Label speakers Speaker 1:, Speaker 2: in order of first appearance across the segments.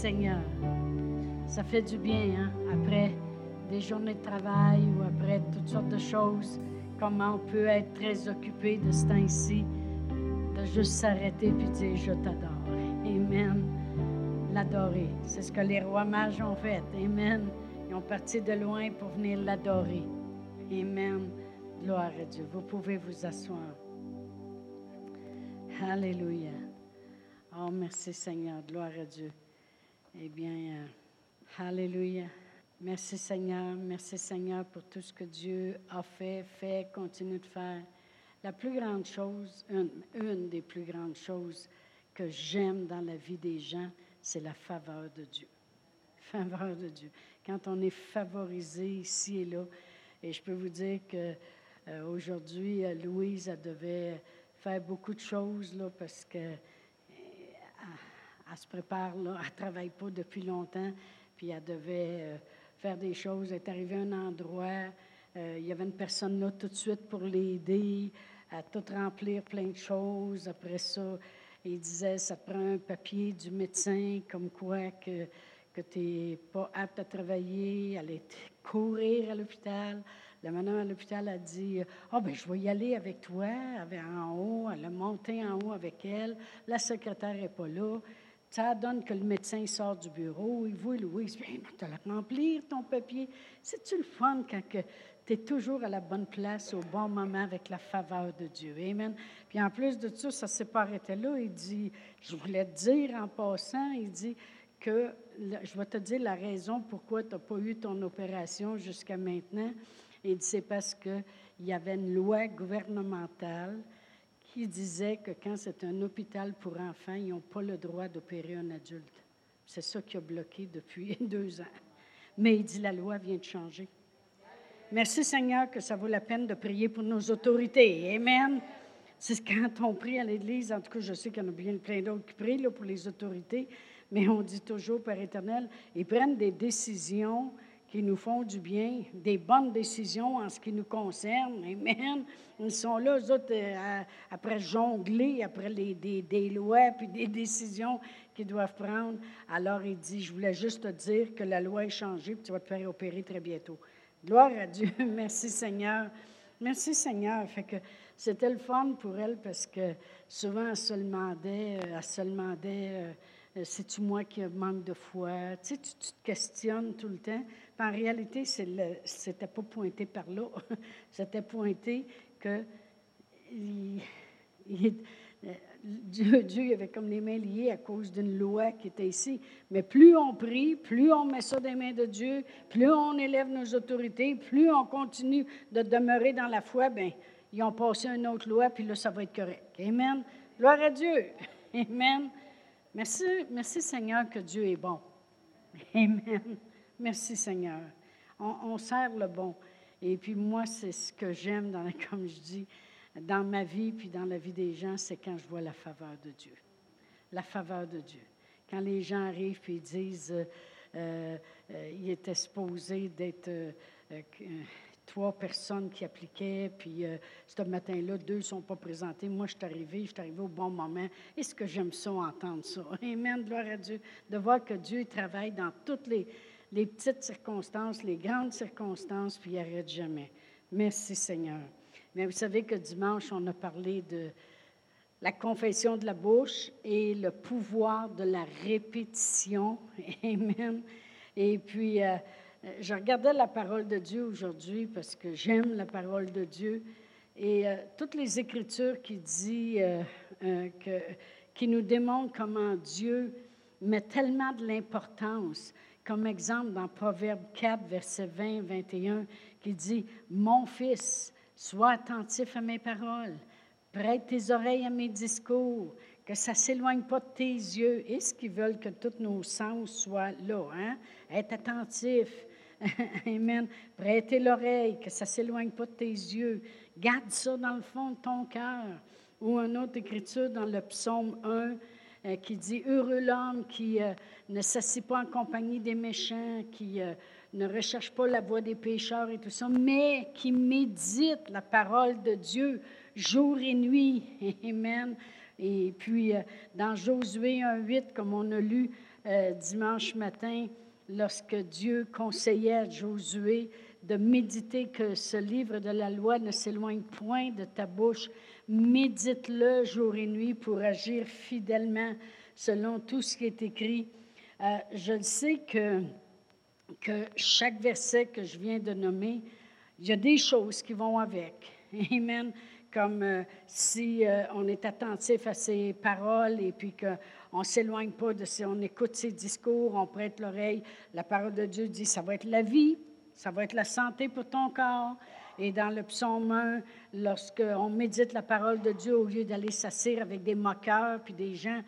Speaker 1: Seigneur. Ça fait du bien, hein, après des journées de travail ou après toutes sortes de choses, comment on peut être très occupé de ce temps-ci, de juste s'arrêter et dire Je t'adore. Amen. L'adorer. C'est ce que les rois mages ont fait. Amen. Ils ont parti de loin pour venir l'adorer. Amen. Gloire à Dieu. Vous pouvez vous asseoir. Alléluia. Oh, merci Seigneur. Gloire à Dieu. Eh bien, euh, Alléluia. Merci Seigneur. Merci Seigneur pour tout ce que Dieu a fait, fait, continue de faire. La plus grande chose, une, des plus grandes choses que j'aime dans la vie des gens, c'est la faveur de Dieu. Faveur de Dieu. Quand on est favorisé ici et là, et je peux vous dire que euh, aujourd'hui, euh, Louise, elle devait faire beaucoup de choses là, parce que elle, se prépare, là, elle ne travaille pas depuis longtemps, puis elle devait faire des choses. Elle est arrivée à un endroit, il y avait une personne là tout de suite pour l'aider à tout remplir plein de choses. Après ça, il disait, ça prend un papier du médecin comme quoi que, que tu n'es pas apte à travailler, aller courir à l'hôpital. La madame à l'hôpital a dit oh, ben je vais y aller avec toi, en haut. Elle a monté en haut avec elle. La secrétaire n'est pas là. Ça donne que le médecin sort du bureau. Il voit Louise. Bien, tu vas remplir ton papier. C'est-tu le fun quand tu es toujours à la bonne place au bon moment avec la faveur de Dieu? Amen. Puis en plus de ça, ça ne s'est pas arrêté là. Il dit Je voulais te dire en passant, il dit que je vais te dire la raison pourquoi tu n'as pas eu ton opération jusqu'à maintenant. Il dit c'est parce qu'il y avait une loi gouvernementale qui disait que quand c'est un hôpital pour enfants, ils n'ont pas le droit d'opérer un adulte. C'est ça qui a bloqué depuis deux ans. Mais il dit la loi vient de changer. Merci Seigneur que ça vaut la peine de prier pour nos autorités. Amen. C'est quand on prie à l'Église, en tout cas, je sais qu'il y en a bien plein d'autres qui prient là, pour les autorités, mais on dit toujours, Père éternel, ils prennent des décisions qui nous font du bien, des bonnes décisions en ce qui nous concerne. Amen. Ils sont là, eux autres, euh, après jongler, après les, des, lois puis des décisions qu'ils doivent prendre. Alors, il dit, je voulais juste te dire que la loi est changée, puis tu vas te faire opérer très bientôt. Gloire à Dieu. Merci Seigneur. Merci Seigneur. Fait que c'était le fun pour elle parce que souvent, elle se demandait, euh, elle se demandait c'est-tu moi qui manque de foi? Tu sais, tu, te questionnes tout le temps. en réalité, ce n'était pas pointé par là. C'était pointé que euh, Dieu, Dieu avait comme les mains liées à cause d'une loi qui était ici. Mais plus on prie, plus on met ça des mains de Dieu, plus on élève nos autorités, plus on continue de demeurer dans la foi, bien, ils ont passé une autre loi, puis là, ça va être correct. Amen. Gloire à Dieu. Amen. Merci, merci Seigneur que Dieu est bon. Amen. Merci Seigneur. On, sert le bon. Et puis moi, c'est ce que j'aime, dans, comme je dis, dans ma vie, puis dans la vie des gens, c'est quand je vois la faveur de Dieu. La faveur de Dieu. Quand les gens arrivent et disent, euh, euh, euh, il était supposé d'être trois personnes qui appliquaient, puis euh, ce matin-là, deux ne sont pas présentés. Moi, je suis arrivée, je suis arrivée au bon moment. Est-ce que j'aime ça, entendre ça? Amen, gloire à Dieu. De voir que Dieu travaille dans toutes les, petites circonstances, les grandes circonstances, puis il n'arrête jamais. Merci, Seigneur. Mais vous savez que dimanche, on a parlé de la confession de la bouche et le pouvoir de la répétition. Amen. Et puis, euh, je regardais la parole de Dieu aujourd'hui parce que j'aime la parole de Dieu et euh, toutes les écritures qui dit euh, qui nous démontrent comment Dieu met tellement de l'importance. Comme exemple dans Proverbe 4, verset 20, 21, qui dit Mon fils, sois attentif à mes paroles, prête tes oreilles à mes discours, que ça ne s'éloigne pas de tes yeux. Est-ce qu'ils veulent que tous nos sens soient là? Hein? Être attentif, Amen. Prêtez l'oreille, que ça ne s'éloigne pas de tes yeux. Garde ça dans le fond de ton cœur. Ou une autre écriture dans le psaume 1 euh, qui dit Heureux l'homme qui euh, ne s'assied pas en compagnie des méchants, qui euh, ne recherche pas la voie des pécheurs et tout ça, mais qui médite la parole de Dieu jour et nuit. Amen. Et puis, dans Josué 1,8, comme on a lu, dimanche matin lorsque Dieu conseillait à Josué de méditer que ce livre de la loi ne s'éloigne point de ta bouche. Médite-le jour et nuit pour agir fidèlement selon tout ce qui est écrit. Euh, je sais que, que chaque verset que je viens de nommer, il y a des choses qui vont avec. Amen. Comme euh, si euh, on est attentif à ses paroles et puis qu'on ne s'éloigne pas de si on écoute ses discours, on prête l'oreille. La parole de Dieu dit ça va être la vie, ça va être la santé pour ton corps. Et dans le psaume 1, lorsqu'on médite la parole de Dieu, au lieu d'aller s'asseoir avec des moqueurs puis des gens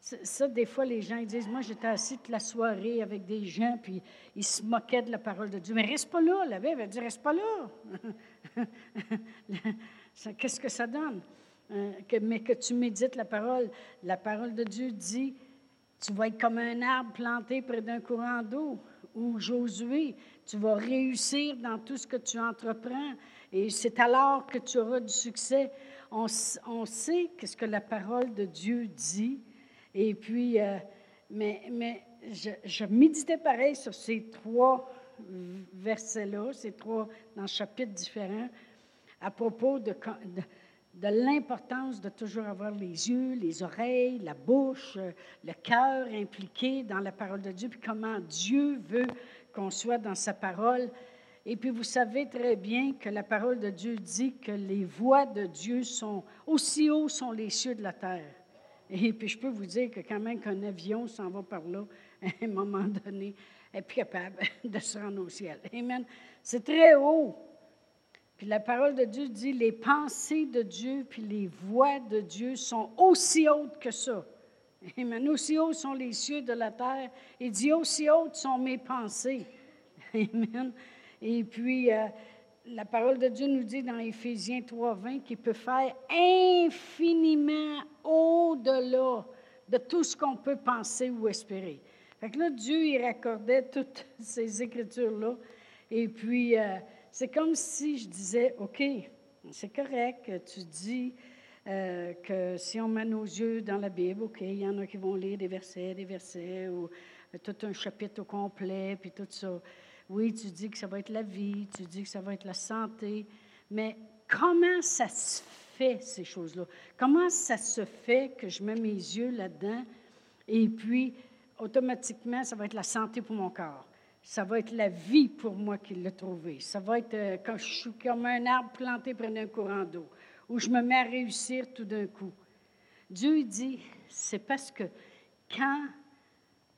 Speaker 1: ça, des fois, les gens ils disent Moi, j'étais assis toute la soirée avec des gens, puis ils se moquaient de la parole de Dieu. Mais reste pas là. La Bible, elle dit Reste pas là. Qu'est-ce que ça donne? Que, Mais que tu médites la parole. La parole de Dieu dit Tu vas être comme un arbre planté près d'un courant d'eau. Ou Josué, tu vas réussir dans tout ce que tu entreprends. Et c'est alors que tu auras du succès. On, on sait ce que la parole de Dieu dit et puis, euh, mais, mais je, je, méditais pareil sur ces trois versets-là, ces trois dans chapitres différents, à propos de, l'importance de toujours avoir les yeux, les oreilles, la bouche, euh, le cœur impliqué dans la parole de Dieu, puis comment Dieu veut qu'on soit dans sa parole. Et puis vous savez très bien que la parole de Dieu dit que les voix de Dieu sont aussi hauts sont les cieux de la terre. Et puis, je peux vous dire que quand même qu'un avion s'en va par là, à un moment donné, est plus capable de se rendre au ciel. Amen. C'est très haut. Puis la parole de Dieu dit, les pensées de Dieu puis les voix de Dieu sont aussi hautes que ça. Amen. Aussi hauts sont les cieux de la terre. Il dit, aussi hautes sont mes pensées. Amen. Et puis, euh, la parole de Dieu nous dit dans Éphésiens 3.20 qu'il peut faire infiniment au-delà de tout ce qu'on peut penser ou espérer. Fait que là, Dieu, il raccordait toutes ces écritures-là. Et puis, euh, c'est comme si je disais, OK, c'est correct, tu dis euh, que si on met nos yeux dans la Bible, OK, il y en a qui vont lire des versets, des versets, ou tout un chapitre au complet, puis tout ça. Oui, tu dis que ça va être la vie, tu dis que ça va être la santé, mais comment ça se fait, ces choses-là? Comment ça se fait que je mets mes yeux là-dedans et puis automatiquement, ça va être la santé pour mon corps? Ça va être la vie pour moi qui l'ai trouvé. Ça va être euh, quand je suis comme un arbre planté près d'un courant d'eau, où je me mets à réussir tout d'un coup. Dieu dit, c'est parce que quand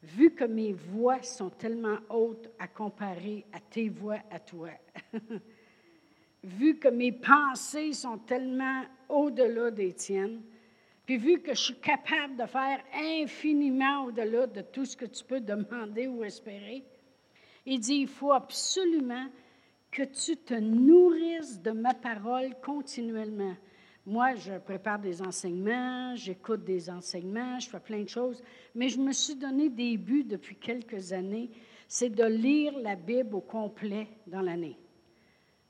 Speaker 1: vu que mes voix sont tellement hautes à comparer à tes voix à toi, vu que mes pensées sont tellement au-delà des tiennes, puis vu que je suis capable de faire infiniment au-delà de tout ce que tu peux demander ou espérer, il dit, il faut absolument que tu te nourrisses de ma parole continuellement. Moi, je prépare des enseignements, j'écoute des enseignements, je fais plein de choses, mais je me suis donné des buts depuis quelques années, c'est de lire la Bible au complet dans l'année.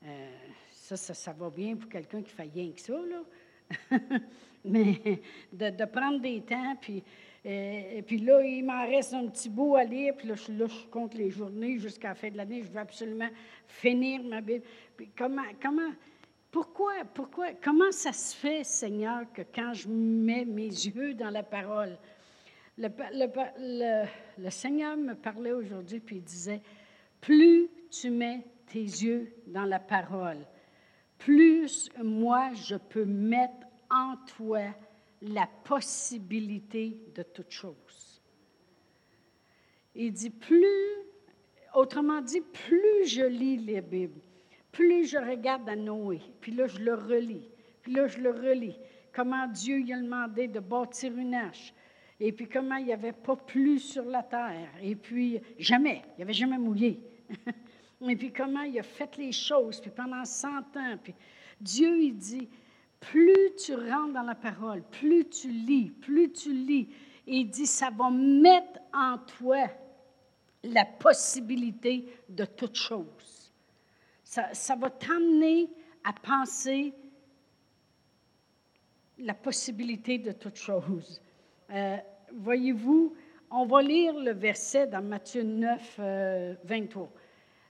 Speaker 1: Euh, ça, ça, va bien pour quelqu'un qui fait rien que ça, là. mais de, prendre des temps, puis, euh, et puis là, il m'en reste un petit bout à lire, puis là, je, compte les journées jusqu'à la fin de l'année, je veux absolument finir ma Bible. Puis comment, comment, pourquoi, pourquoi, comment ça se fait, Seigneur, que quand je mets mes yeux dans la parole, le, le, Seigneur me parlait aujourd'hui, puis il disait, plus tu mets tes yeux dans la parole, plus moi, je peux mettre en toi la possibilité de toute chose. Il dit, plus, autrement dit, plus je lis les Bibles, plus je regarde à Noé, puis là, je le relis, puis là, je le relis, comment Dieu lui a demandé de bâtir une arche, et puis comment il n'y avait pas plus sur la terre, et puis jamais, il n'y avait jamais mouillé. et puis comment il a fait les choses, puis pendant 100 ans, puis Dieu, il dit, plus tu rentres dans la parole, plus tu lis, plus tu lis, il dit, ça va mettre en toi la possibilité de toute chose. Ça, va t'amener à penser la possibilité de toute chose. Euh, voyez-vous, on va lire le verset dans Matthieu 9, 23.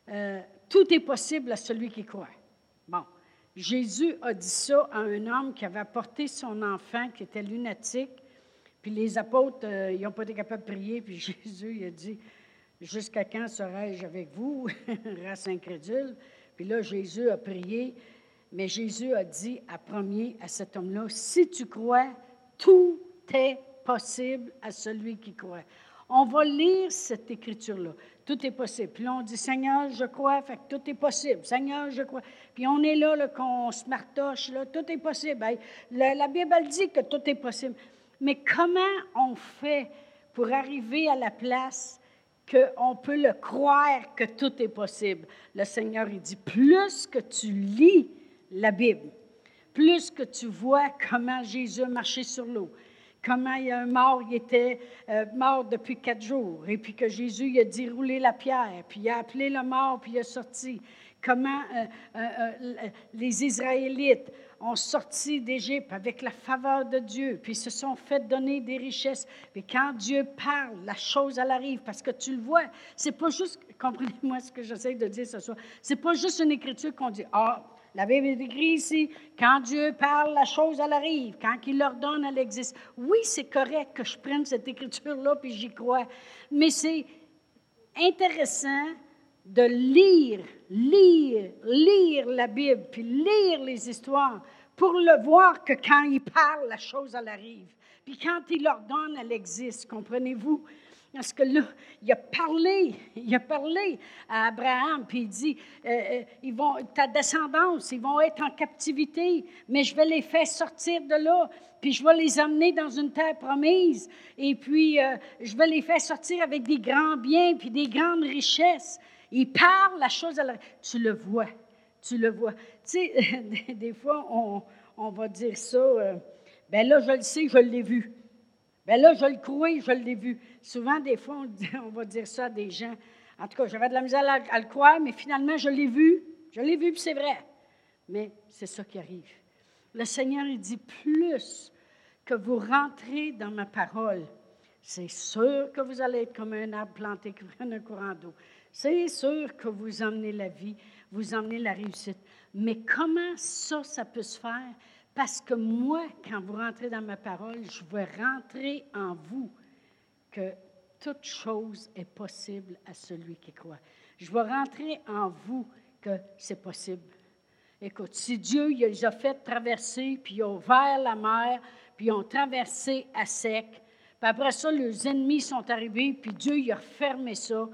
Speaker 1: Euh, tout est possible à celui qui croit. Jésus a dit ça à un homme qui avait apporté son enfant qui était lunatique. Puis les apôtres, euh, ils n'ont pas été capables de prier. Puis Jésus, il a dit Jusqu'à quand serai-je avec vous, race incrédule Puis là, Jésus a prié. Mais Jésus a dit à premier à cet homme-là Si tu crois, tout est possible à celui qui croit. On va lire cette écriture-là. Tout est possible. Puis là, on dit, Seigneur, je crois, fait que tout est possible. Seigneur, je crois. Puis on est là, là qu'on se martoche, là, tout est possible. la, la, Bible dit que tout est possible. Mais comment on fait pour arriver à la place qu'on peut le croire que tout est possible? Le Seigneur, il dit, plus que tu lis la Bible, plus que tu vois comment Jésus a marché sur l'eau, comment il y a un mort, il était euh, mort depuis quatre jours, et puis que Jésus il a dit rouler la pierre, puis il a appelé le mort, puis il a sorti. Comment euh, euh, les Israélites ont sorti d'Égypte avec la faveur de Dieu, puis se sont fait donner des richesses. Puis quand Dieu parle, la chose, elle arrive, parce que tu le vois. C'est pas juste, comprenez-moi ce que j'essaie de dire ce soir, c'est pas juste une écriture qu'on dit, ah, la Bible est écrit ici, quand Dieu parle, la chose, elle arrive. Quand il l'ordonne, elle existe. Oui, c'est correct que je prenne cette écriture-là, puis j'y crois. Mais c'est intéressant de lire, lire, lire la Bible, puis lire les histoires pour le voir que quand il parle, la chose, elle arrive. Puis quand il l'ordonne, elle existe. Comprenez-vous? Parce que là, il a parlé, il a parlé à Abraham, puis il dit, euh, euh, ils vont, ta descendance, ils vont être en captivité, mais je vais les faire sortir de là, puis je vais les amener dans une terre promise, et puis euh, je vais les faire sortir avec des grands biens, puis des grandes richesses. Il parle la chose, à la... tu le vois, tu le vois. Tu sais, des fois, on, on va dire ça, ben là, je le sais, je l'ai vu. Bien là, je le crois, je l'ai vu. Souvent, des fois, on, va dire ça à des gens. En tout cas, j'avais de la misère à, le croire, mais finalement, je l'ai vu. Je l'ai vu, puis c'est vrai. Mais c'est ça qui arrive. Le Seigneur, il dit plus que vous rentrez dans ma parole, c'est sûr que vous allez être comme un arbre planté qui prend un courant d'eau. C'est sûr que vous emmenez la vie, vous emmenez la réussite. Mais comment ça, ça peut se faire? Parce que moi, quand vous rentrez dans ma parole, je vais rentrer en vous que toute chose est possible à celui qui croit. Je vais rentrer en vous que c'est possible. Écoute, si Dieu il les a fait traverser, puis il a ouvert la mer, puis ils ont traversé à sec, puis après ça, les ennemis sont arrivés, puis Dieu il a fermé ça,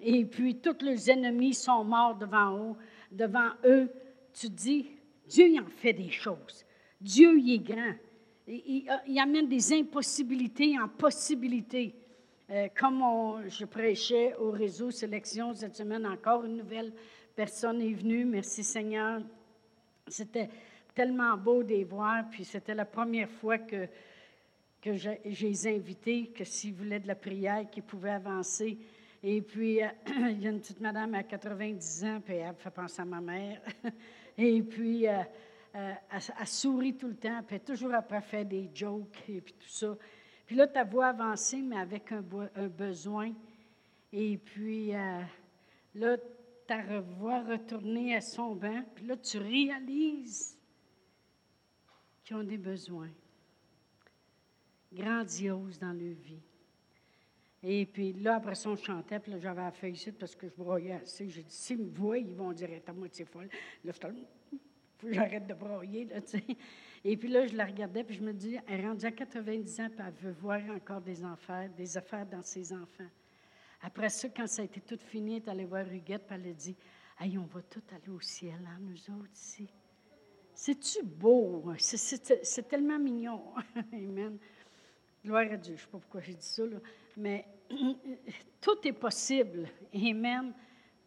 Speaker 1: et puis tous les ennemis sont morts devant eux, devant eux. Tu dis, Dieu il en fait des choses. Dieu, il est grand. Il, amène des impossibilités en possibilités. Euh, comme je prêchais au réseau Sélection cette semaine, encore une nouvelle personne est venue. Merci Seigneur. C'était tellement beau de les voir. Puis c'était la première fois que, que je, les invités, que s'ils voulaient de la prière, qu'ils pouvaient avancer. Et puis, euh, il y a une petite madame à 90 ans, puis elle fait penser à ma mère. Et puis, euh, euh, elle, sourit tout le temps, puis toujours après faire des jokes et puis tout ça. Puis là, ta voix avancée, mais avec un, besoin. Et puis euh, là, ta voix retournée à son bain, puis là, tu réalises qu'ils ont des besoins grandioses dans leur vie. Et puis là, après ça, on chantait, puis là, j'avais la feuille ici parce que je broyais assez. J'ai dit, s'ils me voient, ils vont dire, à moitié folle. Là, faut que j'arrête de broyer, là. Et puis là, je la regardais, puis je me dis, elle est rendue à 90 ans, puis elle veut voir encore des enfants, des affaires dans ses enfants. Après ça, quand ça a été tout fini, elle est allée voir Huguette, puis elle a dit, hey, on va tout aller au ciel, hein, nous autres ici. C'est-tu beau? Hein? C'est tellement mignon. Amen. Gloire à Dieu. Je ne sais pas pourquoi j'ai dit ça, là. mais tout est possible. Amen.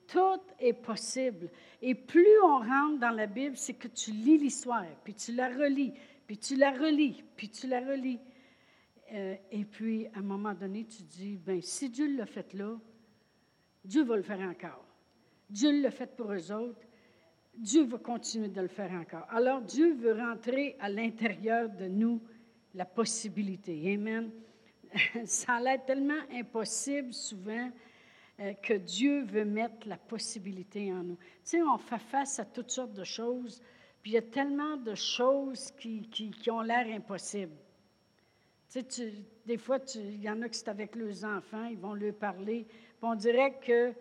Speaker 1: Tout est possible. Et plus on rentre dans la Bible, c'est que tu lis l'histoire, puis tu la relis, puis tu la relis, puis tu la relis. Euh, et puis, à un moment donné, tu dis, ben si Dieu l'a fait là, Dieu va le faire encore. Dieu l'a fait pour eux autres. Dieu va continuer de le faire encore. Alors, Dieu veut rentrer à l'intérieur de nous la possibilité. Amen. ça a l'air tellement impossible souvent que Dieu veut mettre la possibilité en nous. Tu sais, on fait face à toutes sortes de choses, puis il y a tellement de choses qui, qui, ont l'air impossibles. Tu sais, des fois, il y en a qui sont avec leurs enfants, ils vont leur parler, puis on dirait que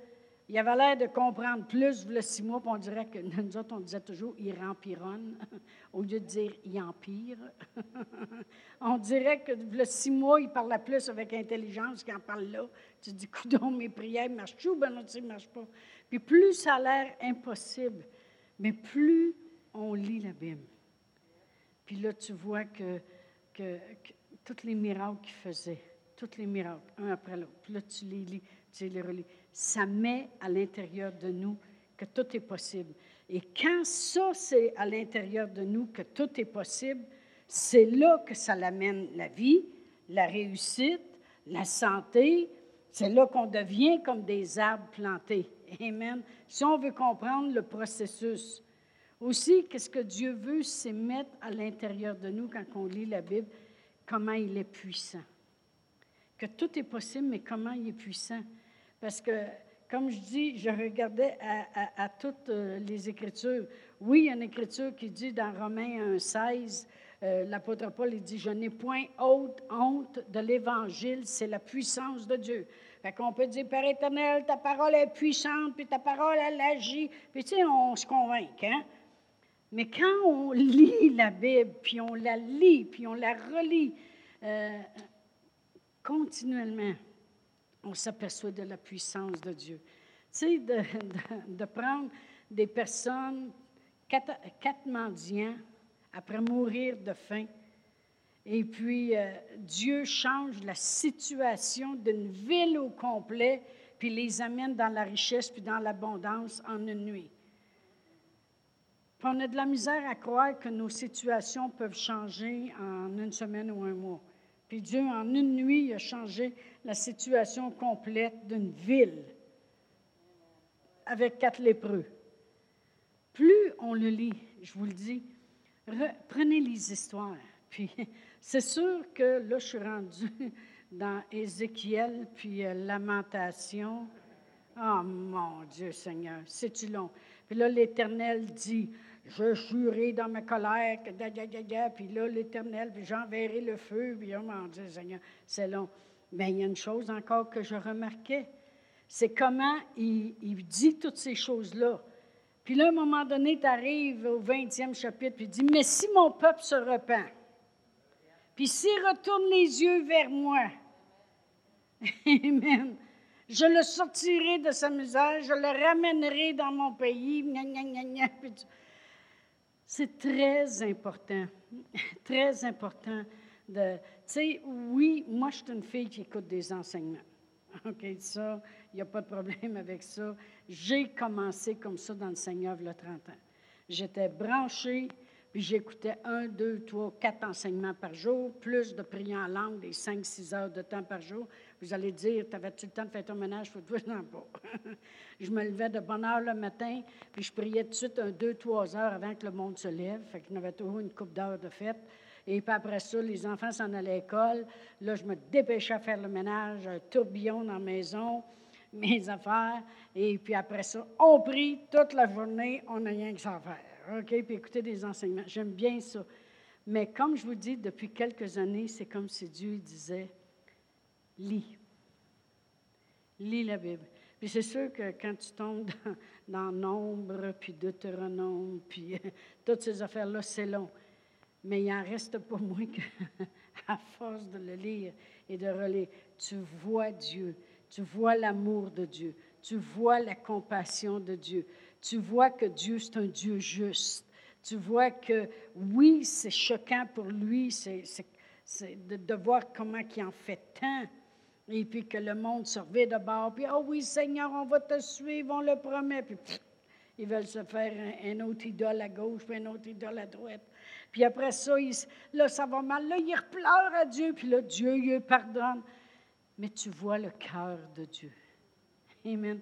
Speaker 1: il avait l'air de comprendre plus le six mois, puis on dirait que nous autres, on disait toujours il rempironne au lieu de dire il empire. on dirait que le six mois, il parlait plus avec intelligence qu'il en parle là. Tu dis, coudons, mes prières marchent-tu ou ben non, ne marchent pas? Puis plus ça a l'air impossible, mais plus on lit la Bible. Puis là, tu vois que, que, que tous les miracles qu'il faisait, tous les miracles, un après l'autre, puis là, tu les lis, tu les relis ça met à l'intérieur de nous que tout est possible. Et quand ça, c'est à l'intérieur de nous que tout est possible, c'est là que ça l'amène la vie, la réussite, la santé. C'est là qu'on devient comme des arbres plantés. Amen. Si on veut comprendre le processus. Aussi, qu'est-ce que Dieu veut, c'est mettre à l'intérieur de nous, quand on lit la Bible, comment il est puissant. Que tout est possible, mais comment il est puissant? Parce que, comme je dis, je regardais à, toutes euh, les Écritures. Oui, il y a une Écriture qui dit dans Romains 1, 16, euh, l'apôtre Paul il dit Je n'ai point honte, honte de l'Évangile, c'est la puissance de Dieu. Fait qu'on peut dire Père éternel, ta parole est puissante, puis ta parole, elle agit. Puis tu sais, on se convainc, hein? Mais quand on lit la Bible, puis on la lit, puis on la relit euh, continuellement, on s'aperçoit de la puissance de Dieu. Tu sais, de, prendre des personnes, quatre, mendiants, après mourir de faim, et puis euh, Dieu change la situation d'une ville au complet, puis les amène dans la richesse, puis dans l'abondance en une nuit. Puis on a de la misère à croire que nos situations peuvent changer en une semaine ou un mois. Puis Dieu, en une nuit, a changé la situation complète d'une ville avec quatre lépreux. Plus on le lit, je vous le dis, prenez les histoires. Puis c'est sûr que là, je suis rendue dans Ézéchiel, puis euh, Lamentation. Oh mon Dieu Seigneur, c'est-tu long? Puis là, l'Éternel dit, je jurerai dans ma colère, que puis là, l'Éternel, puis j'enverrai le feu, puis oh mon Dieu Seigneur, c'est long. Mais il y a une chose encore que je remarquais, c'est comment il, il, dit toutes ces choses-là. Puis là, à un moment donné, tu arrives au 20e chapitre, puis il dit, mais si mon peuple se repent, puis s'il retourne les yeux vers moi, Amen. Je le sortirai de sa misère, je le ramènerai dans mon pays. C'est très important, très important de. Tu sais, oui, moi, je suis une fille qui écoute des enseignements. OK, ça, il n'y a pas de problème avec ça. J'ai commencé comme ça dans le Seigneur il y a 30 ans. J'étais branchée puis j'écoutais un, deux, trois, quatre enseignements par jour, plus de prières en langue, des cinq, six heures de temps par jour. Vous allez dire, t'avais-tu le temps de faire ton ménage? Faut toi, non pas. je me levais de bonne heure le matin, puis je priais tout de suite un, deux, trois heures avant que le monde se lève. Fait qu'il y avait toujours une coupe d'heures de fête. Et puis après ça, les enfants s'en allaient à l'école. Là, je me dépêchais à faire le ménage, un tourbillon dans la maison, mes affaires. Et puis après ça, on prie toute la journée, on n'a rien que ça faire. OK, puis écouter des enseignements. J'aime bien ça. Mais comme je vous dis, depuis quelques années, c'est comme si Dieu disait, lis. Lis la Bible. Puis c'est sûr que quand tu tombes dans, Nombre, puis Deutéronome, puis toutes ces affaires-là, c'est long. Mais il n'en reste pas moins qu'à force de le lire et de relire, tu vois Dieu, tu vois l'amour de Dieu, tu vois la compassion de Dieu, tu vois que Dieu, c'est un Dieu juste. Tu vois que, oui, c'est choquant pour lui, de, voir comment il en fait tant. Et puis que le monde se revient de bord, puis, oh oui, Seigneur, on va te suivre, on le promet. Puis, ils veulent se faire un, autre idole à gauche, puis un autre idole à droite. Puis après ça, là, ça va mal. Là, ils pleurent à Dieu, puis là, Dieu, il pardonne. Mais tu vois le cœur de Dieu. Amen.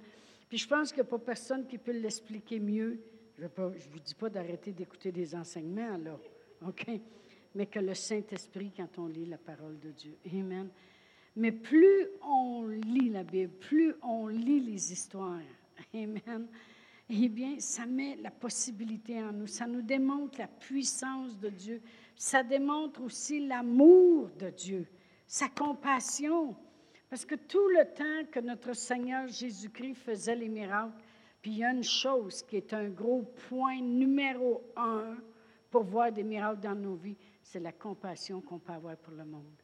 Speaker 1: Puis je pense qu'il n'y a pas personne qui peut l'expliquer mieux. Je ne vous dis pas d'arrêter d'écouter des enseignements, là, OK? Mais que le Saint-Esprit, quand on lit la parole de Dieu. Amen. Mais plus on lit la Bible, plus on lit les histoires, Amen, eh bien, ça met la possibilité en nous. Ça nous démontre la puissance de Dieu. Ça démontre aussi l'amour de Dieu, sa compassion. Parce que tout le temps que notre Seigneur Jésus-Christ faisait les miracles, puis il y a une chose qui est un gros point numéro un pour voir des miracles dans nos vies, c'est la compassion qu'on peut avoir pour le monde.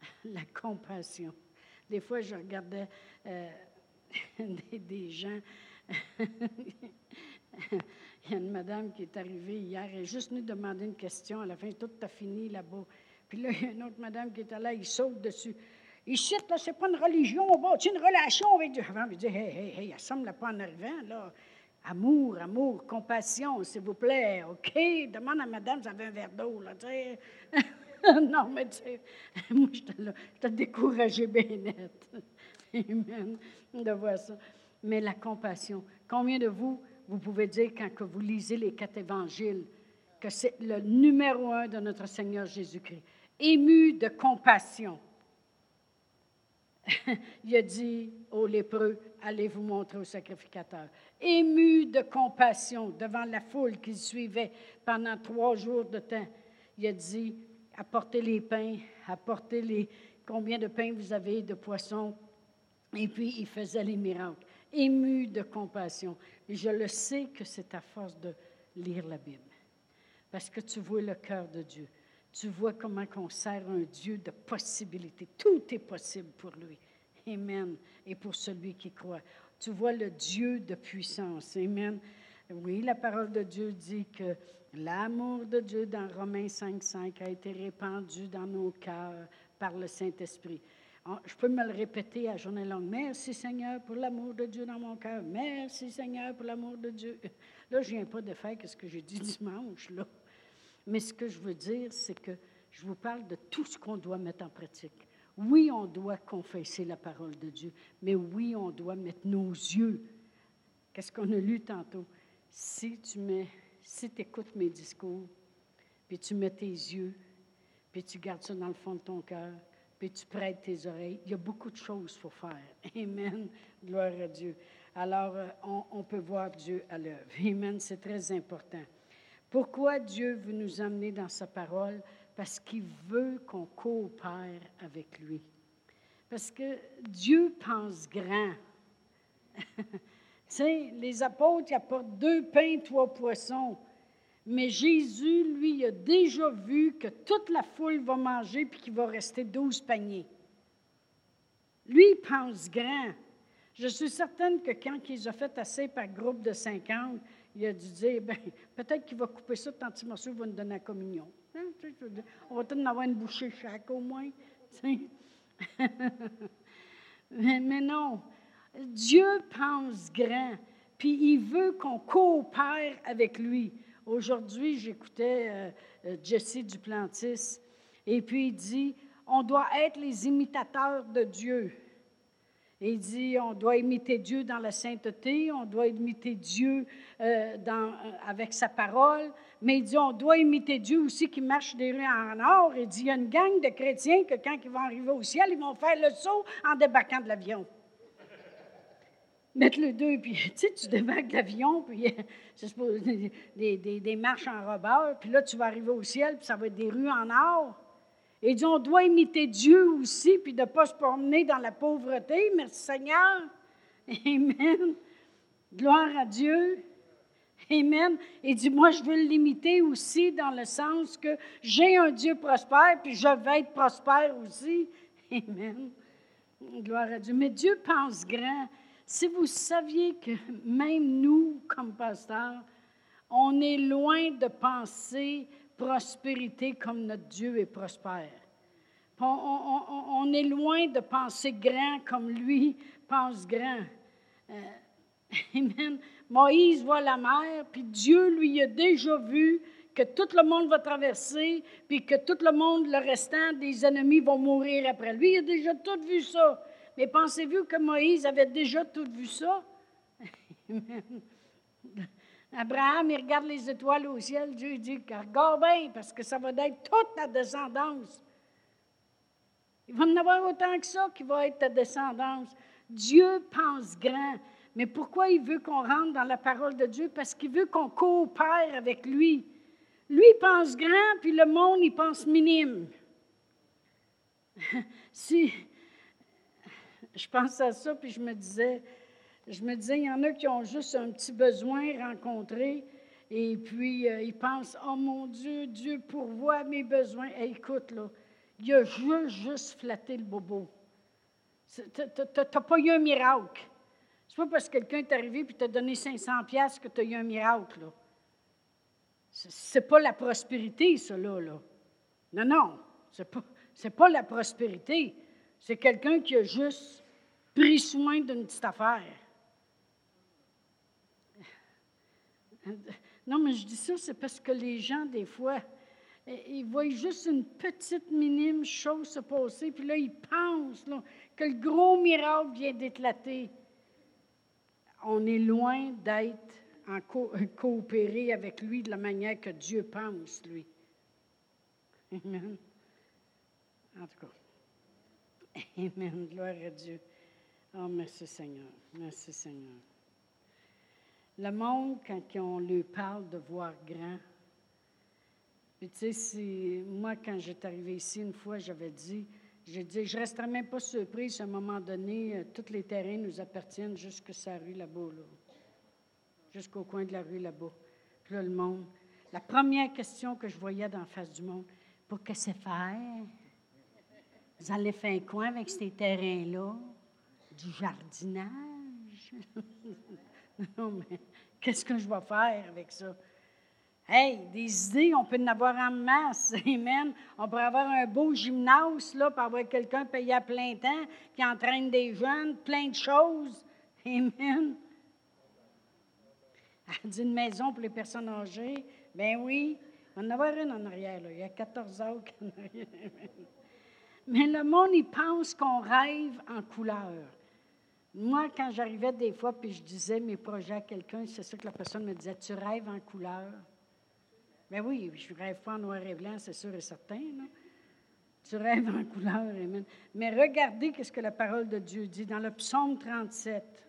Speaker 1: La compassion. Des fois, je regardais euh, des, gens. il y a une madame qui est arrivée hier, elle est juste venue demander une question. À la fin, tout a fini là-bas. Puis là, il y a une autre madame qui est là, il saute dessus. Ici, là, c'est pas une religion, on va, une relation avec Dieu. Avant, il dit, hey, hey, hey, elle semble pas en arrivant, là. Amour, amour, compassion, s'il vous plaît, OK? Demande à madame, vous avez un verre d'eau, là, tu sais. non, mais tu moi, je t'ai découragé bien net. Amen, de voir ça. Mais la compassion. Combien de vous, vous pouvez dire, quand que vous lisez les quatre évangiles, que c'est le numéro un de notre Seigneur Jésus-Christ, ému de compassion il a dit aux lépreux, allez vous montrer au sacrificateur. Ému de compassion devant la foule qui suivait pendant trois jours de temps, il a dit, apportez les pains, apportez les combien de pains vous avez, de poissons. Et puis, il faisait les miracles. Ému de compassion. Et je le sais que c'est à force de lire la Bible. Parce que tu vois le cœur de Dieu. Tu vois comment on sert un Dieu de possibilités. Tout est possible pour lui. Amen. Et pour celui qui croit. Tu vois le Dieu de puissance. Amen. Oui, la parole de Dieu dit que l'amour de Dieu dans Romains 5, 5 a été répandu dans nos cœurs par le Saint-Esprit. Ah, je peux me le répéter à journée longue. Merci Seigneur pour l'amour de Dieu dans mon cœur. Merci Seigneur pour l'amour de Dieu. Là, je ne viens pas de faire ce que j'ai dit dimanche. Là. Mais ce que je veux dire, c'est que je vous parle de tout ce qu'on doit mettre en pratique. Oui, on doit confesser la parole de Dieu, mais oui, on doit mettre nos yeux. Qu'est-ce qu'on a lu tantôt? Si tu mets, si écoutes mes discours, puis tu mets tes yeux, puis tu gardes ça dans le fond de ton cœur, puis tu prêtes tes oreilles, il y a beaucoup de choses faut faire. Amen. Gloire à Dieu. Alors, euh, on, on peut voir Dieu à l'œuvre. Amen. C'est très important. Pourquoi Dieu veut nous amener dans sa parole? Parce qu'il veut qu'on coopère avec lui. Parce que Dieu pense grand. sais, les apôtres apportent deux pains, trois poissons. Mais Jésus, lui, a déjà vu que toute la foule va manger puis qu'il va rester douze paniers. Lui, il pense grand. Je suis certaine que quand il a fait assez par groupe de 50, il a dû dire, ben, peut-être qu'il va couper ça tant petit morceau, il va nous donner la communion. Hein, on va peut-être en avoir une bouchée chaque au moins. mais, mais non, Dieu pense grand, puis il veut qu'on coopère avec lui. Aujourd'hui, j'écoutais euh, euh, Jesse Duplantis, et puis il dit, on doit être les imitateurs de Dieu. Il dit, on doit imiter Dieu dans la sainteté, on doit imiter Dieu euh, euh, avec sa parole, mais il dit, on doit imiter Dieu aussi qui marche des rues en or. Il dit, il y a une gang de chrétiens que quand ils vont arriver au ciel, ils vont faire le saut en débarquant de l'avion. Mettre le deux, puis tu sais, tu débarques de l'avion, puis c'est des, des, des, marches en rebord, puis là, tu vas arriver au ciel, puis ça va être des rues en or. Et dit, on doit imiter Dieu aussi, puis de ne pas se promener dans la pauvreté. Merci Seigneur. Amen. Gloire à Dieu. Amen. Et dit, moi, je veux l'imiter aussi dans le sens que j'ai un Dieu prospère, puis je vais être prospère aussi. Amen. Gloire à Dieu. Mais Dieu pense grand. Si vous saviez que même nous, comme pasteurs, on est loin de penser prospérité comme notre Dieu est prospère. On, est loin de penser grand comme lui pense grand. Euh, amen. Moïse voit la mer, puis Dieu lui a déjà vu que tout le monde va traverser, puis que tout le monde, le restant des ennemis vont mourir après lui. Il a déjà tout vu ça. Mais pensez-vous que Moïse avait déjà tout vu ça? Abraham, il regarde les étoiles au ciel. Dieu dit Regarde bien, parce que ça va être toute la descendance. Il va en avoir autant que ça qui va être ta descendance. Dieu pense grand. Mais pourquoi il veut qu'on rentre dans la parole de Dieu? Parce qu'il veut qu'on coopère avec lui. Lui, pense grand, puis le monde, il pense minime. si je pense à ça, puis je me disais, je me disais, il y en a qui ont juste un petit besoin rencontré, et puis euh, ils pensent, oh mon Dieu, Dieu pourvoit mes besoins. écoute, là, il a juste, juste flatté le bobo. Tu n'as pas eu un miracle. C'est pas parce que quelqu'un est arrivé et t'a donné 500 pièces que tu as eu un miracle. Là. C'est pas la prospérité, ça, là. Non, non, c'est pas, pas la prospérité. C'est quelqu'un qui a juste pris soin d'une petite affaire. Non, mais je dis ça, c'est parce que les gens, des fois, ils voient juste une petite minime chose se passer, puis là, ils pensent que le gros miracle vient d'éclater. On est loin d'être en coopérer avec lui de la manière que Dieu pense, lui. Amen. En tout cas. Amen. Gloire à Dieu. Oh, merci Seigneur. Merci Seigneur. Le monde, quand on lui parle de voir grand, puis tu sais, moi, quand j'étais arrivé ici, une fois, j'avais dit, j'ai dit, je ne resterai même pas surprise à un moment donné, euh, tous les terrains nous appartiennent jusqu'à sa rue là-bas, là. Jusqu'au coin de la rue là-bas. Là, le monde. La première question que je voyais la face du monde, pour que c'est faire? Vous allez faire un coin avec ces terrains-là? Du jardinage? Non, mais qu'est-ce que je vais faire avec ça? Hey, des idées, on peut en avoir en masse. Amen. On pourrait avoir un beau gymnase, là, pour avoir quelqu'un payé à plein temps, qui entraîne des jeunes, plein de choses. Amen. Elle dit une maison pour les personnes âgées? Ben oui. On en avoir une en arrière, là. Il y a 14 ans en arrière. Mais le monde, il pense qu'on rêve en couleur. Moi, quand j'arrivais des fois, puis je disais mes projets à quelqu'un, c'est ça que la personne me disait, tu rêves en couleur. Mais ben oui, je rêve pas en noir et blanc, c'est sûr et certain. Tu rêves en couleur, amen. Mais regardez ce que la parole de Dieu dit dans le psaume 37.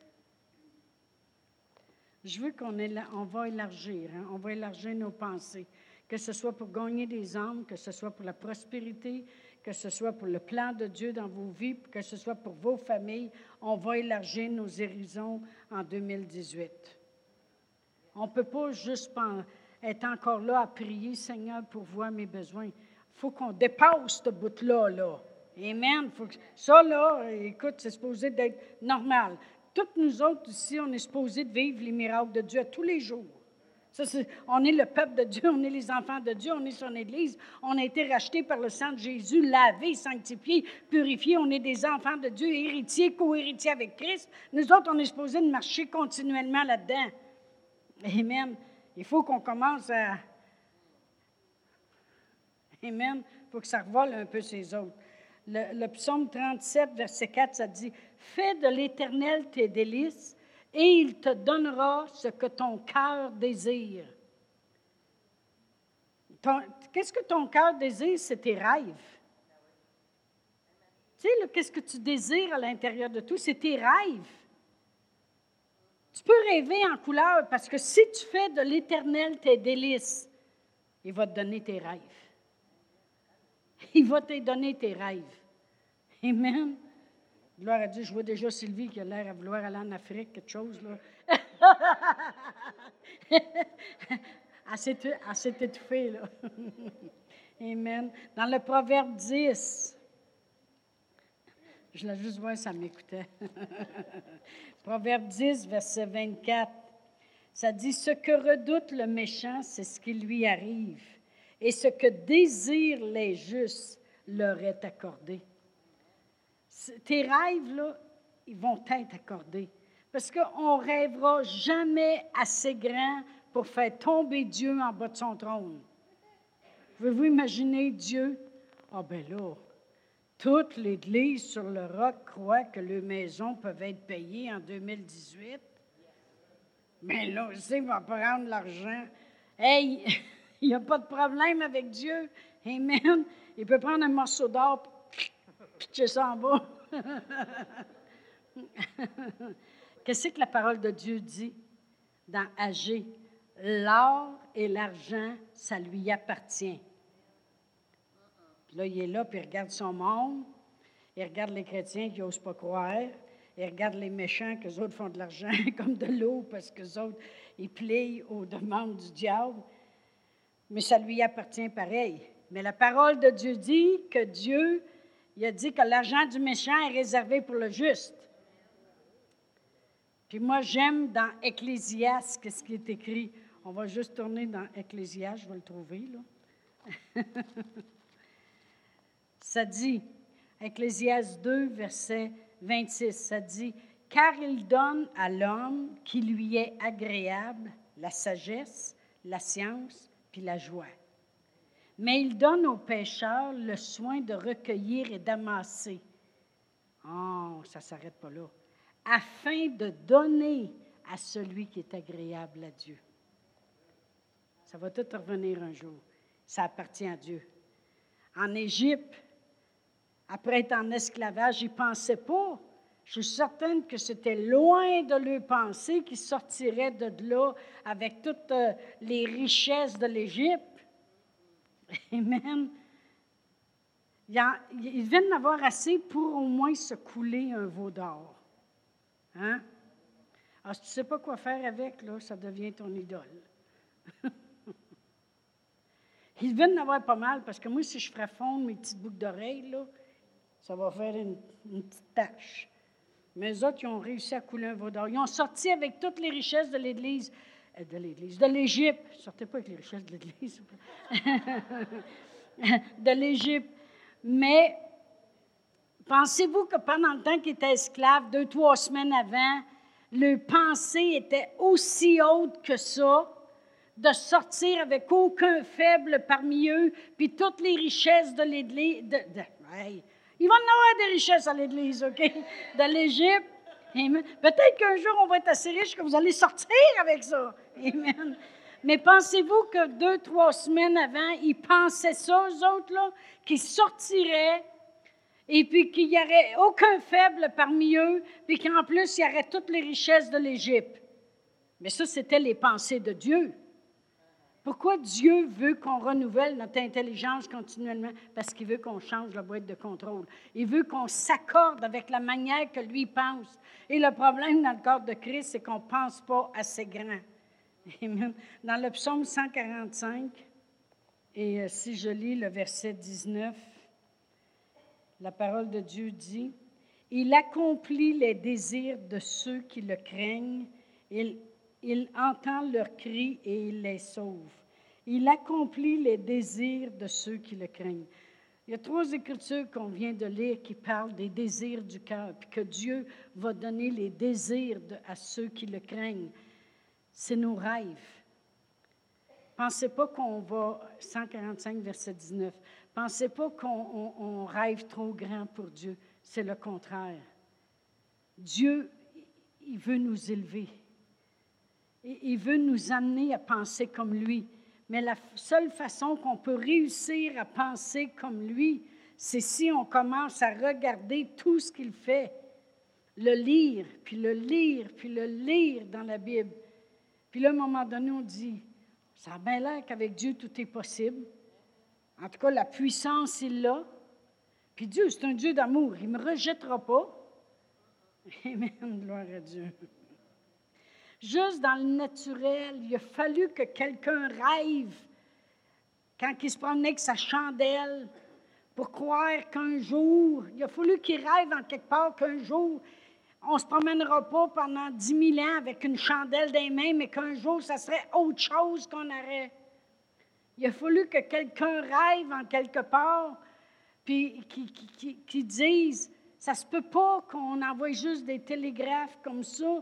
Speaker 1: Je veux qu'on on va élargir, hein, on va élargir nos pensées, que ce soit pour gagner des âmes, que ce soit pour la prospérité, que ce soit pour le plan de Dieu dans vos vies, que ce soit pour vos familles. On va élargir nos horizons en 2018. On ne peut pas juste est encore là à prier, Seigneur, pour voir mes besoins. Il faut qu'on dépasse ce bout-là. Là. Amen. Ça, là, écoute, c'est supposé d'être normal. Toutes nous autres ici, on est supposé de vivre les miracles de Dieu tous les jours. On est le peuple de Dieu, on est les enfants de Dieu, on est son Église. On a été rachetés par le sang de Jésus, lavés, sanctifiés, purifiés. On est des enfants de Dieu, héritiers, co-héritiers avec Christ. Nous autres, on est supposé de marcher continuellement là-dedans. Amen. Il faut qu'on commence à. Amen. Il faut que ça revole un peu ces autres. Le, psaume 37, verset 4, ça dit Fais de l'Éternel tes délices, et il te donnera ce que ton cœur désire. Qu'est-ce que ton cœur désire? C'est tes rêves. Tu sais, qu'est-ce que tu désires à l'intérieur de tout? C'est tes rêves. Tu peux rêver en couleur parce que si tu fais de l'éternel tes délices, il va te donner tes rêves. Il va te donner tes rêves. Amen. Gloire à Dieu, je vois déjà Sylvie qui a l'air à vouloir aller en Afrique, quelque chose. Là. elle s'est étouffée, là. Amen. Dans le Proverbe 10, je l'ai juste voir, ça m'écoutait. Proverbe 10, verset 24. Ça dit, ce que redoute le méchant, c'est ce qui lui arrive. Et ce que désirent les justes leur est accordé. Tes rêves, là, ils vont être accordés. Parce qu'on ne rêvera jamais assez grand pour faire tomber Dieu en bas de son trône. Pouvez-vous imaginer Dieu? Ah ben là, toute l'Église sur le roc croit que les maisons peuvent être payées en 2018. Mais là aussi, va prendre l'argent. Hey, il n'y a pas de problème avec Dieu. Amen. Il peut prendre un morceau d'or. pitcher ça en bas. Qu'est-ce que la parole de Dieu dit dans Agé? L'or et l'argent, ça lui appartient. là, il est là, puis il regarde son monde, il regarde les chrétiens qui n'osent pas croire, il regarde les méchants, que les autres font de l'argent comme de l'eau, parce que les autres, ils plient aux demandes du diable. Mais ça lui appartient pareil. Mais la parole de Dieu dit que Dieu, il a dit que l'argent du méchant est réservé pour le juste. Puis moi, j'aime dans Ecclésias, qu'est-ce qui est écrit? On va juste tourner dans Ecclésias, je vais le trouver, là. ça dit, Ecclésias 2, verset 26, ça dit, Car il donne à l'homme qui lui est agréable la sagesse, la science, puis la joie. Mais il donne aux pécheurs le soin de recueillir et d'amasser. Oh, ça ne s'arrête pas là. Afin de donner à celui qui est agréable à Dieu. Ça va tout revenir un jour. Ça appartient à Dieu. En Égypte, après être en esclavage, ils ne pensaient pas. Je suis certaine que c'était loin de leur penser qu'ils sortiraient de là avec toutes euh, les richesses de l'Égypte. Amen. Ils viennent d'avoir assez pour au moins se couler un veau d'or. Hein? Alors, si tu ne sais pas quoi faire avec, là, ça devient ton idole. Ils viennent d'avoir pas mal parce que moi, si je ferais fondre mes petites boucles d'oreilles, ça va faire une, petite tache. Mais eux autres, ils ont réussi à couler un veau d'or. Ils ont sorti avec toutes les richesses de l'Église, de l'Église, de l'Égypte. Sortez pas avec les richesses de l'Église. de l'Égypte. Mais pensez-vous que pendant le temps qu'ils étaient esclaves, deux, trois semaines avant, leur pensée était aussi haute que ça, de sortir avec aucun faible parmi eux, puis toutes les richesses de l'Église. Ils vont en avoir des richesses à l'Église, OK? De l'Égypte. Peut-être qu'un jour, on va être assez riche que vous allez sortir avec ça. Amen. Mais pensez-vous que deux, trois semaines avant, ils pensaient ça, eux autres, là, qu'ils sortiraient et puis qu'il n'y aurait aucun faible parmi eux, puis qu'en plus, il y aurait toutes les richesses de l'Égypte? Mais ça, c'était les pensées de Dieu. Pourquoi Dieu veut qu'on renouvelle notre intelligence continuellement? Parce qu'il veut qu'on change la boîte de contrôle. Il veut qu'on s'accorde avec la manière que lui pense. Et le problème dans le corps de Christ, c'est qu'on ne pense pas assez grand. Dans le psaume 145, et euh, si je lis le verset 19, la parole de Dieu dit, Il accomplit les désirs de ceux qui le craignent, il entend leurs cris et il les sauve. Il accomplit les désirs de ceux qui le craignent. Il y a trois écritures qu'on vient de lire qui parlent des désirs du cœur, puis que Dieu va donner les désirs à ceux qui le craignent. C'est nos rêves. Pensez pas qu'on va, 145, verset 19, pensez pas qu'on rêve trop grand pour Dieu. C'est le contraire. Dieu, il veut nous élever il veut nous amener à penser comme lui. Mais la seule façon qu'on peut réussir à penser comme lui, c'est si on commence à regarder tout ce qu'il fait, le lire, puis le lire, puis le lire dans la Bible. Puis là, à un moment donné, on dit, ça a bien l'air qu'avec Dieu, tout est possible. En tout cas, la puissance, il l'a. Puis Dieu, c'est un Dieu d'amour. Il ne me rejettera pas. Amen, gloire à Dieu. Juste dans le naturel, il a fallu que quelqu'un rêve quand il se promenait avec sa chandelle pour croire qu'un jour, il a fallu qu'il rêve en quelque part qu'un jour, on ne se promènera pas pendant dix mille ans avec une chandelle des mains, mais qu'un jour, ça serait autre chose qu'on aurait. Il a fallu que quelqu'un rêve en quelque part, puis qui, qui, dise, ça se peut pas qu'on envoie juste des télégraphes comme ça,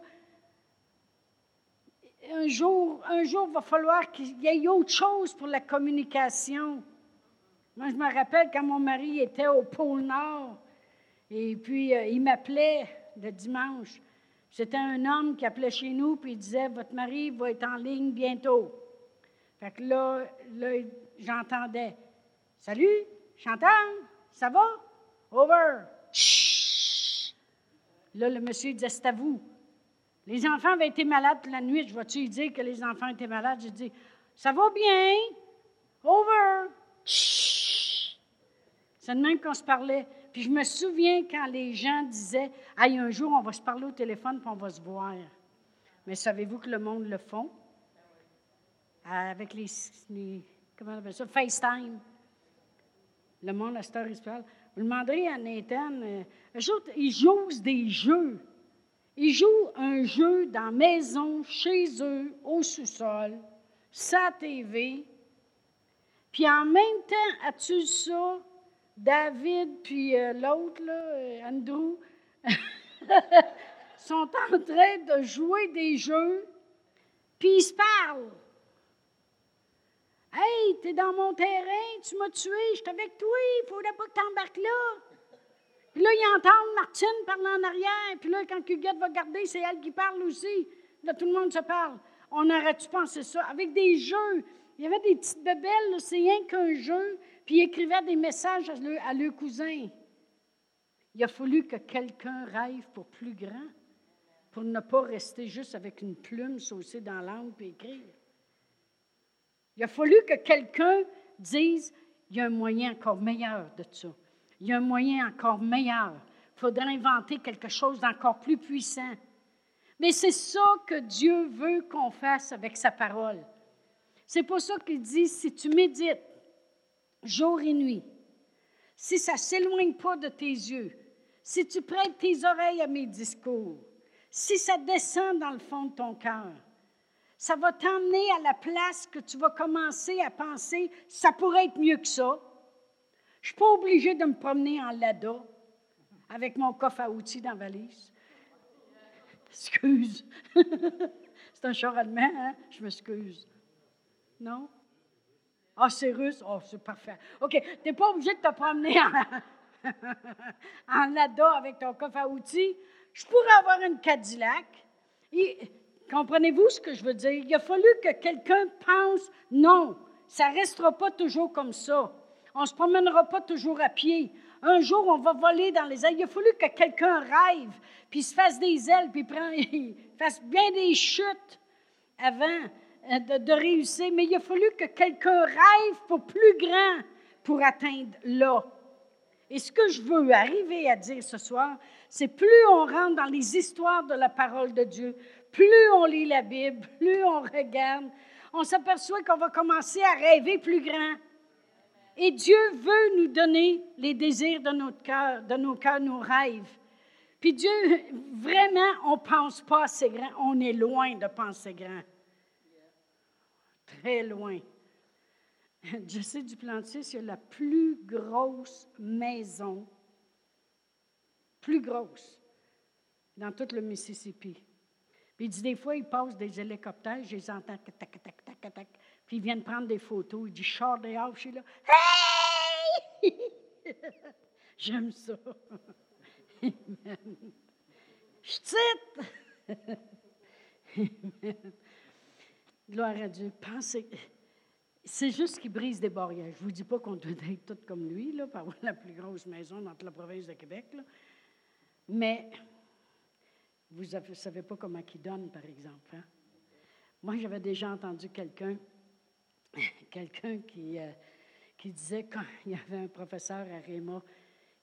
Speaker 1: un jour, un jour, il va falloir qu'il y ait autre chose pour la communication. Moi, je me rappelle quand mon mari était au pôle Nord, et puis euh, il m'appelait le dimanche. C'était un homme qui appelait chez nous, puis il disait Votre mari va être en ligne bientôt. Fait que là, là j'entendais Salut, Chantal, ça va? Over. Chut. Là, le monsieur disait, c'est à vous. Les enfants avaient été malades la nuit. Je vois-tu dire que les enfants étaient malades? J'ai dit, ça va bien. Over. C'est de même qu'on se parlait. Puis je me souviens quand les gens disaient, hey, un jour, on va se parler au téléphone puis on va se voir. Mais savez-vous que le monde le font? Avec les, comment on appelle ça? FaceTime. Le monde à cette heure, Vous demanderez à Nathan, euh, ils jouent des jeux. Ils jouent un jeu dans la maison, chez eux, au sous-sol, sa TV. Puis en même temps, as-tu ça? David puis euh, l'autre, euh, Andrew, sont en train de jouer des jeux, puis ils se parlent. Hey, t'es dans mon terrain, tu m'as tué, je suis avec toi, il faudrait pas que tu embarques là. Puis là, ils entendent Martine parler en arrière, puis là, quand Huguette va garder, c'est elle qui parle aussi. Là, tout le monde se parle. On aurait-tu pensé ça? Avec des jeux. Il y avait des petites bébelles, c'est rien qu'un jeu, puis ils écrivaient des messages à leur, à leur cousin. Il a fallu que quelqu'un rêve pour plus grand, pour ne pas rester juste avec une plume saucée dans l'angle et écrire. Il a fallu que quelqu'un dise, il y a un moyen encore meilleur de ça. Il y a un moyen encore meilleur. Il faudrait inventer quelque chose d'encore plus puissant. Mais c'est ça que Dieu veut qu'on fasse avec sa parole. C'est pour ça qu'il dit, si tu médites jour et nuit, si ça ne s'éloigne pas de tes yeux, si tu prêtes tes oreilles à mes discours, si ça descend dans le fond de ton cœur, ça va t'emmener à la place que tu vas commencer à penser, ça pourrait être mieux que ça. Je ne suis pas obligée de me promener en lada avec mon coffre à outils dans la valise. Excuse. c'est un char allemand, hein? Je m'excuse. Non? Ah, c'est russe? Oh, c'est parfait. OK, tu n'es pas obligé de te promener en, en lada avec ton coffre à outils. Je pourrais avoir une Cadillac. Et, Comprenez-vous ce que je veux dire? Il a fallu que quelqu'un pense, non, ça ne restera pas toujours comme ça. On ne se promènera pas toujours à pied. Un jour, on va voler dans les airs. Il a fallu que quelqu'un rêve, puis se fasse des ailes, puis fasse bien des chutes avant euh, de, de, réussir. Mais il a fallu que quelqu'un rêve pour plus grand pour atteindre là. Et ce que je veux arriver à dire ce soir, c'est plus on rentre dans les histoires de la parole de Dieu, plus on lit la Bible, plus on regarde, on s'aperçoit qu'on va commencer à rêver plus grand. Et Dieu veut nous donner les désirs de notre cœur, de nos cœurs, nos rêves. Puis Dieu, vraiment, on ne pense pas assez grand. On est loin de penser grand. Très loin. Je sais du plantier, c'est la plus grosse maison, plus grosse, dans tout le Mississippi. Puis il dit, des fois, ils passent des hélicoptères, je les entends, tac, tac, tac, tac, tac, puis ils viennent prendre des photos. Il dit, je sors dehors, je suis là, hey! J'aime ça. Je cite. Gloire à Dieu. Pensez. C'est juste qu'il brise des barrières. Je ne vous dis pas qu'on doit être tous comme lui, là, pour avoir la plus grosse maison dans toute la province de Québec. Là. Mais vous ne savez pas comment il donne, par exemple. Hein? Moi, j'avais déjà entendu quelqu'un quelqu'un qui, euh, qui disait quand il y avait un professeur à Réma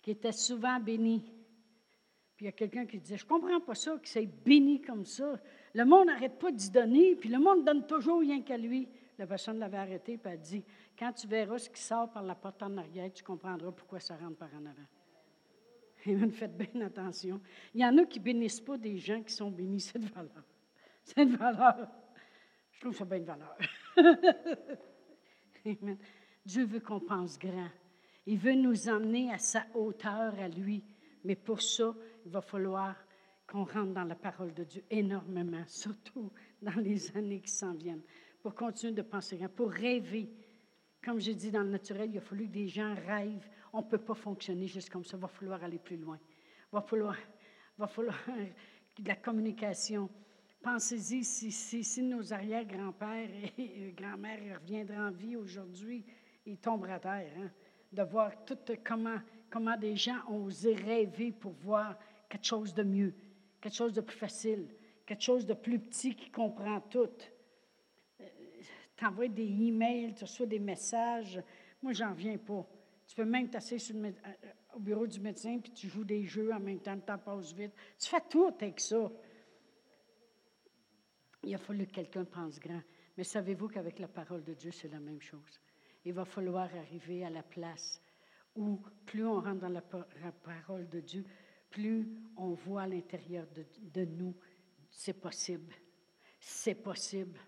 Speaker 1: qui était souvent béni. Puis il y a quelqu'un qui disait, je ne comprends pas ça, que c'est béni comme ça. Le monde n'arrête pas d'y donner, puis le monde donne toujours rien qu'à lui. La personne l'avait arrêté, puis elle dit, quand tu verras ce qui sort par la porte en arrière, tu comprendras pourquoi ça rentre par en avant. faites bien attention. Il y en a qui ne bénissent pas des gens qui sont bénis. C'est de valeur. C'est de valeur. Je trouve ça bien de valeur. Dieu veut qu'on pense grand. Il veut nous emmener à sa hauteur, à lui. Mais pour ça, il va falloir qu'on rentre dans la parole de Dieu énormément, surtout dans les années qui s'en viennent, pour continuer de penser grand, pour rêver. Comme j'ai dit dans le naturel, il a fallu que des gens rêvent on ne peut pas fonctionner juste comme ça. Il va falloir aller plus loin. Il va falloir, va falloir de la communication. Pensez-y, si, nos arrière-grands-pères et grand-mères reviendraient en vie aujourd'hui, ils tomberaient à terre. Hein? De voir tout comment comment des gens ont osé rêver pour voir quelque chose de mieux, quelque chose de plus facile, quelque chose de plus petit qui comprend tout. Euh, tu envoies des emails, tu reçois des messages. Moi, j'en viens pas. Tu peux même t'asseoir euh, au bureau du médecin puis tu joues des jeux en même temps, le temps passe vite. Tu fais tout avec ça. Il a fallu que quelqu'un pense grand. Mais savez-vous qu'avec la parole de Dieu, c'est la même chose? Il va falloir arriver à la place où plus on rentre dans la, parole de Dieu, plus on voit à l'intérieur de, nous, c'est possible. C'est possible.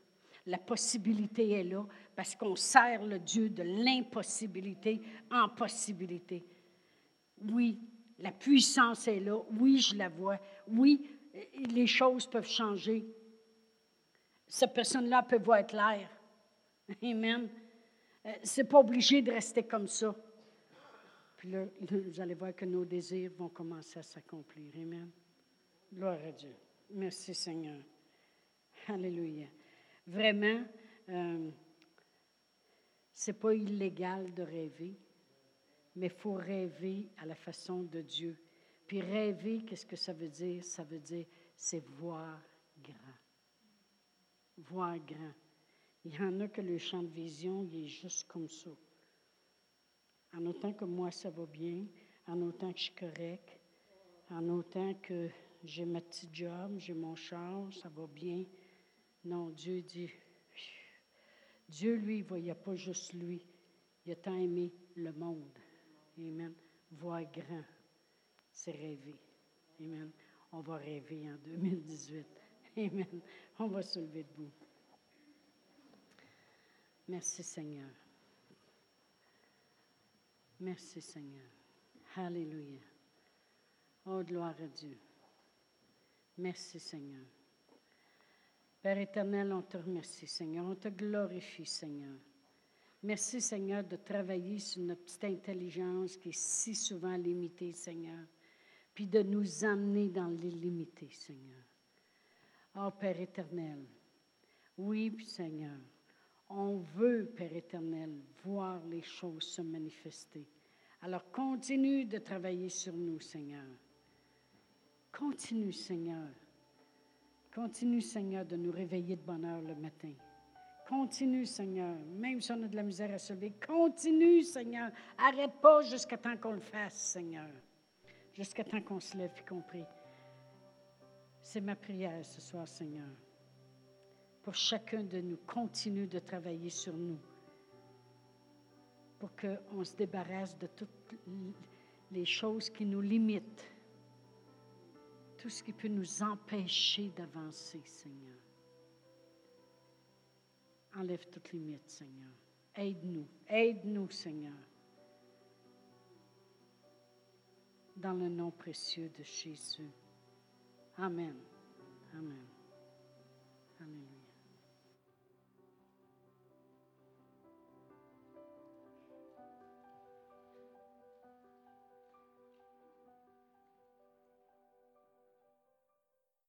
Speaker 1: La possibilité est là parce qu'on sert le Dieu de l'impossibilité en possibilité. Oui, la puissance est là. Oui, je la vois. Oui, les choses peuvent changer. Cette personne-là peut voir clair. Amen. Euh, c'est pas obligé de rester comme ça. Puis là, vous allez voir que nos désirs vont commencer à s'accomplir. Amen. Gloire à Dieu. Merci Seigneur. Alléluia. Vraiment, euh, c'est pas illégal de rêver, mais il faut rêver à la façon de Dieu. Puis rêver, qu'est-ce que ça veut dire? Ça veut dire, c'est voir. Voir grand. Il y en a que le champ de vision, il est juste comme ça. En autant que moi, ça va bien, en autant que je suis correct, en autant que j'ai ma petite job, j'ai mon char, ça va bien. Non, Dieu dit, Dieu, lui, il voyait pas juste lui. Il a tant aimé le monde. Amen. Voir grand, c'est rêver. Amen. On va rêver en 2018. Amen. On va se lever debout. Merci Seigneur. Merci Seigneur. Alléluia. Oh, gloire à Dieu. Merci Seigneur. Père éternel, on te remercie Seigneur. On te glorifie Seigneur. Merci Seigneur de travailler sur notre petite intelligence qui est si souvent limitée Seigneur. Puis de nous amener dans l'illimité Seigneur. Oh Père éternel. Oui Seigneur. On veut, Père éternel, voir les choses se manifester. Alors continue de travailler sur nous, Seigneur. Continue, Seigneur. Continue, Seigneur, de nous réveiller de bonne heure le matin. Continue, Seigneur, même si on a de la misère à se lever. Continue, Seigneur. Arrête pas jusqu'à temps qu'on le fasse, Seigneur. Jusqu'à temps qu'on se lève et qu'on prie. C'est ma prière ce soir, Seigneur. Pour chacun de nous, continue de travailler sur nous. Pour qu'on se débarrasse de toutes les choses qui nous limitent tout ce qui peut nous empêcher d'avancer, Seigneur. Enlève toutes limites, Seigneur. Aide-nous, aide-nous, Seigneur. Dans le nom précieux de Jésus. Amen. Amen. Amen.